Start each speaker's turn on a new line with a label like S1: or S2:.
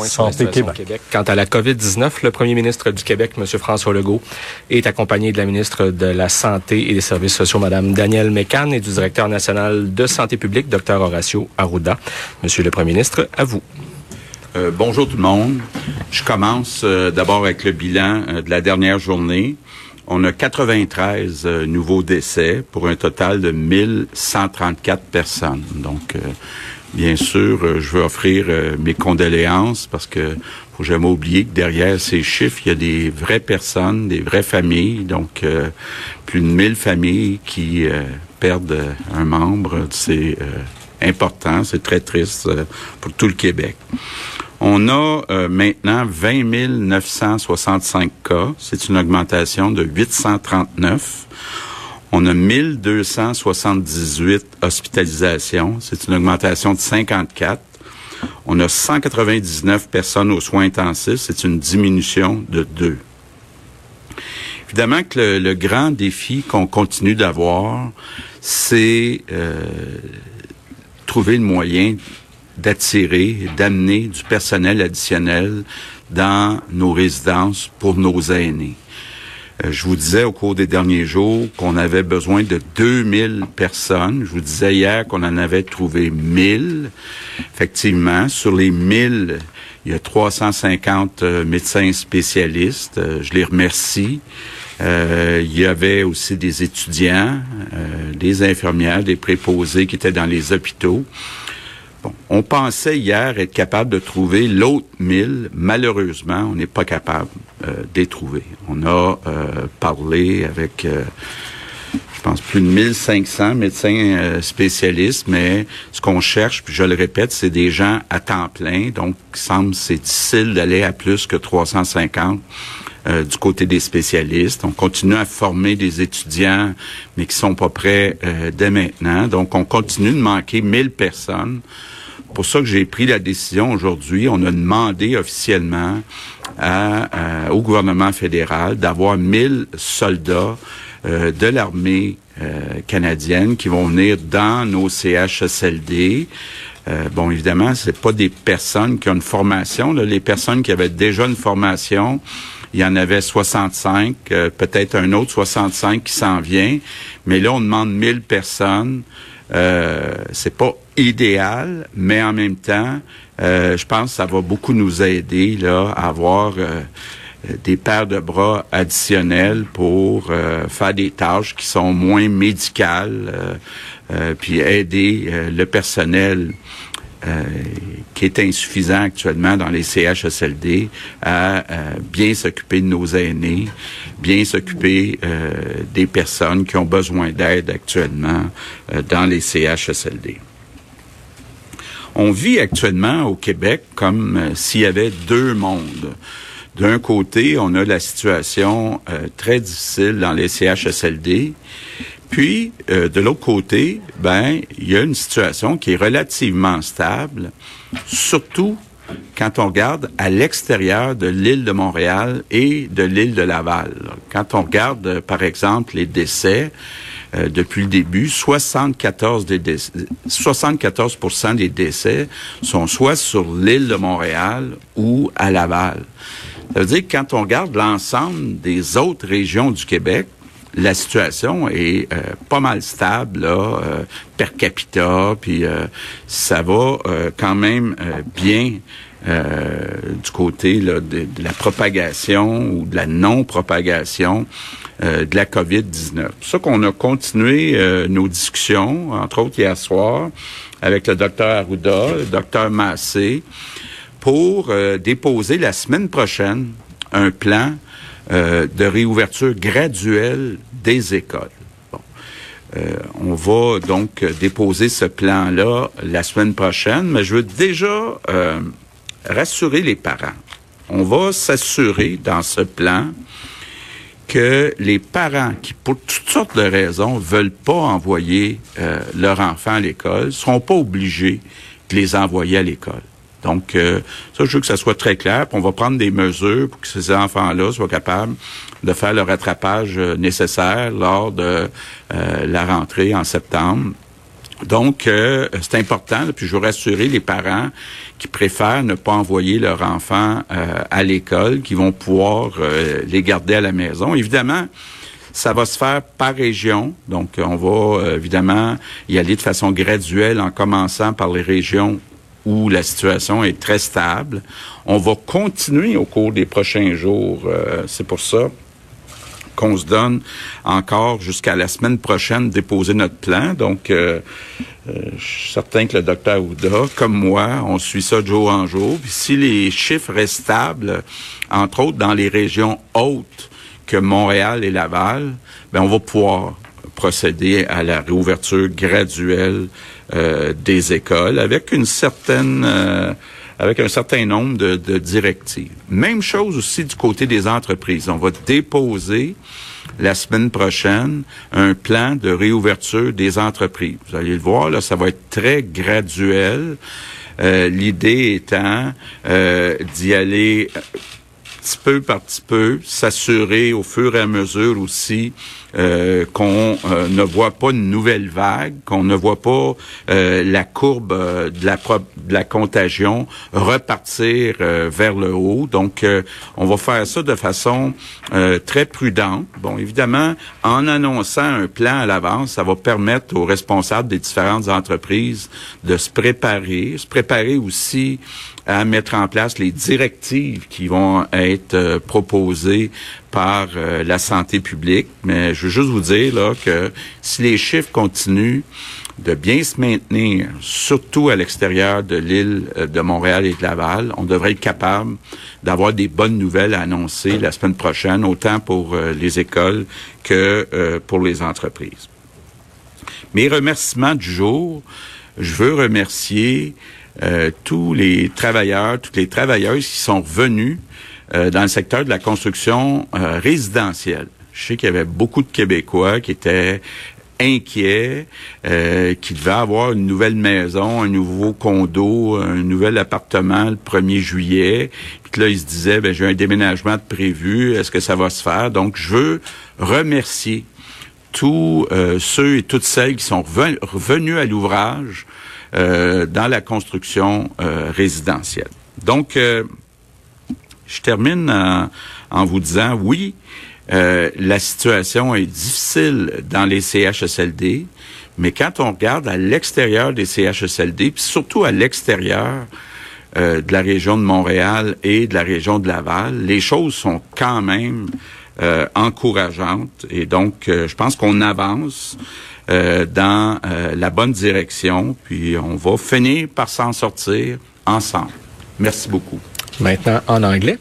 S1: Santé Québec. Quant à la COVID-19, le premier ministre du Québec, M. François Legault, est accompagné de la ministre de la Santé et des Services sociaux, Mme Danielle Mécan, et du directeur national de santé publique, Dr. Horacio Arruda. Monsieur le premier ministre, à vous.
S2: Euh, bonjour tout le monde. Je commence euh, d'abord avec le bilan euh, de la dernière journée. On a 93 nouveaux décès pour un total de 1134 personnes. Donc, bien sûr, je veux offrir mes condoléances parce que faut jamais oublier que derrière ces chiffres, il y a des vraies personnes, des vraies familles. Donc, plus de 1000 familles qui perdent un membre. C'est important, c'est très triste pour tout le Québec. On a euh, maintenant 20 965 cas. C'est une augmentation de 839. On a 1278 hospitalisations. C'est une augmentation de 54. On a 199 personnes aux soins intensifs. C'est une diminution de 2. Évidemment que le, grand défi qu'on continue d'avoir, c'est euh, trouver le moyen d'attirer, d'amener du personnel additionnel dans nos résidences pour nos aînés. Euh, je vous disais au cours des derniers jours qu'on avait besoin de 2000 personnes. Je vous disais hier qu'on en avait trouvé 1000. Effectivement, sur les 1000, il y a 350 euh, médecins spécialistes. Euh, je les remercie. il y avait aussi des étudiants, des infirmières, des préposés qui étaient dans les hôpitaux on pensait hier être capable de trouver l'autre mille. Malheureusement, on n'est pas capable euh. On a euh, parlé avec, euh, je pense, plus de 1500 médecins spécialistes, mais ce qu'on cherche, puis je le répète, c'est des gens à temps plein. Donc, il semble c'est difficile d'aller à plus que 350 euh, du côté des spécialistes. On continue à former des étudiants, mais qui sont pas prêts dès maintenant. Donc, on continue de manquer 1000 personnes. Pour ça que j'ai pris la décision aujourd'hui. On a demandé officiellement à, au gouvernement fédéral d'avoir 1000 soldats euh, de l'armée canadienne qui vont venir dans nos CHSLD. bon, évidemment, c'est pas des personnes qui ont une formation. Les personnes qui avaient déjà une formation, il y en avait 65, euh, peut-être un autre 65 qui s'en vient. Mais là, on demande 1000 personnes. Euh, c'est pas idéal, mais en même temps, euh, je pense que ça va beaucoup nous aider là à avoir euh, des paires de bras additionnels pour faire des tâches qui sont moins médicales, puis aider le personnel euh, qui est insuffisant actuellement dans les CHSLD à euh, bien s'occuper de nos aînés, bien s'occuper euh, des personnes qui ont besoin d'aide actuellement dans les CHSLD. On vit actuellement au Québec comme s'il y avait deux mondes. D'un côté, on a la situation très difficile dans les CHSLD puis, euh, de l'autre côté, ben, il y a une situation qui est relativement stable, surtout quand on regarde à l'extérieur de l'île de Montréal et de l'île de Laval. Quand on regarde, euh, par exemple, les décès, euh, depuis le début, 74 des décès, 74 des décès sont soit sur l'île de Montréal ou à Laval. Ça veut dire que quand on regarde l'ensemble des autres régions du Québec, la situation est euh, pas mal stable là, euh, per capita, puis euh, ça va quand même bien du côté là, de, la propagation ou de la non-propagation de la COVID-19. C'est ça qu'on a continué nos discussions, entre autres hier soir, avec le docteur Arruda, le docteur Massé, pour déposer la semaine prochaine un plan euh, de réouverture graduelle des écoles. Euh, on va donc déposer ce plan-là la semaine prochaine, mais je veux déjà euh, rassurer les parents. On va s'assurer dans ce plan que les parents qui, pour toutes sortes de raisons, veulent pas envoyer euh, leur enfant à l'école, seront pas obligés de les envoyer à l'école. Donc, euh, ça, je veux que ça soit très clair. Puis on va prendre des mesures pour que ces enfants-là soient capables de faire le rattrapage euh, nécessaire lors de euh, la rentrée en septembre. Donc, c'est important. puis je veux rassurer les parents qui préfèrent ne pas envoyer leur enfant à l'école, qui vont pouvoir les garder à la maison. Évidemment, ça va se faire par région. Donc, on va évidemment y aller de façon graduelle en commençant par les régions où la situation est très stable. On va continuer au cours des prochains jours. Euh, c'est pour ça qu'on se donne encore jusqu'à la semaine prochaine déposer notre plan. Donc, euh, euh, je suis certain que le docteur Ouda, comme moi, on suit ça de jour en jour. Puis si les chiffres restent stables, entre autres dans les régions hautes que Montréal et Laval, ben on va pouvoir procéder à la réouverture graduelle euh, des écoles avec une certaine euh, avec un certain nombre de, de, directives. Même chose aussi du côté des entreprises. On va déposer la semaine prochaine un plan de réouverture des entreprises. Vous allez le voir, là, ça va être très graduel. Euh, L'idée étant euh, d'y aller petit peu par petit peu, s'assurer au fur et à mesure aussi euh, qu'on euh, ne voit pas une nouvelle vague, qu'on ne voit pas euh, la courbe de la, contagion repartir vers le haut. Donc, on va faire ça de façon très prudente. Bon, évidemment, en annonçant un plan à l'avance, ça va permettre aux responsables des différentes entreprises de se préparer, se préparer aussi à mettre en place les directives qui vont être proposées par euh, la santé publique. Mais je veux juste vous dire là que si les chiffres continuent de bien se maintenir, surtout à l'extérieur de l'île euh, de Montréal et de Laval, on devrait être capable d'avoir des bonnes nouvelles à annoncer la semaine prochaine, autant pour les écoles que pour les entreprises. Mes remerciements du jour, je veux remercier euh, tous les travailleurs, toutes les travailleuses qui sont revenus euh, dans le secteur de la construction euh, résidentielle. Je sais qu'il y avait beaucoup de Québécois qui étaient inquiets, qui devaient avoir une nouvelle maison, un nouveau condo, un nouvel appartement le 1er juillet. Puis là, ils se disaient, ben, j'ai un déménagement de prévu, est-ce que ça va se faire? Donc, je veux remercier tous ceux et toutes celles qui sont revenus à l'ouvrage euh, dans la construction euh, résidentielle. Donc, euh, je termine en, vous disant, oui, la situation est difficile dans les CHSLD, mais quand on regarde à l'extérieur des CHSLD, puis surtout à l'extérieur de la région de Montréal et de la région de Laval, les choses sont quand même encourageantes. Et donc, je pense qu'on avance. Euh, dans euh, la bonne direction, puis on va finir par s'en sortir ensemble. Merci beaucoup.
S1: Maintenant en anglais.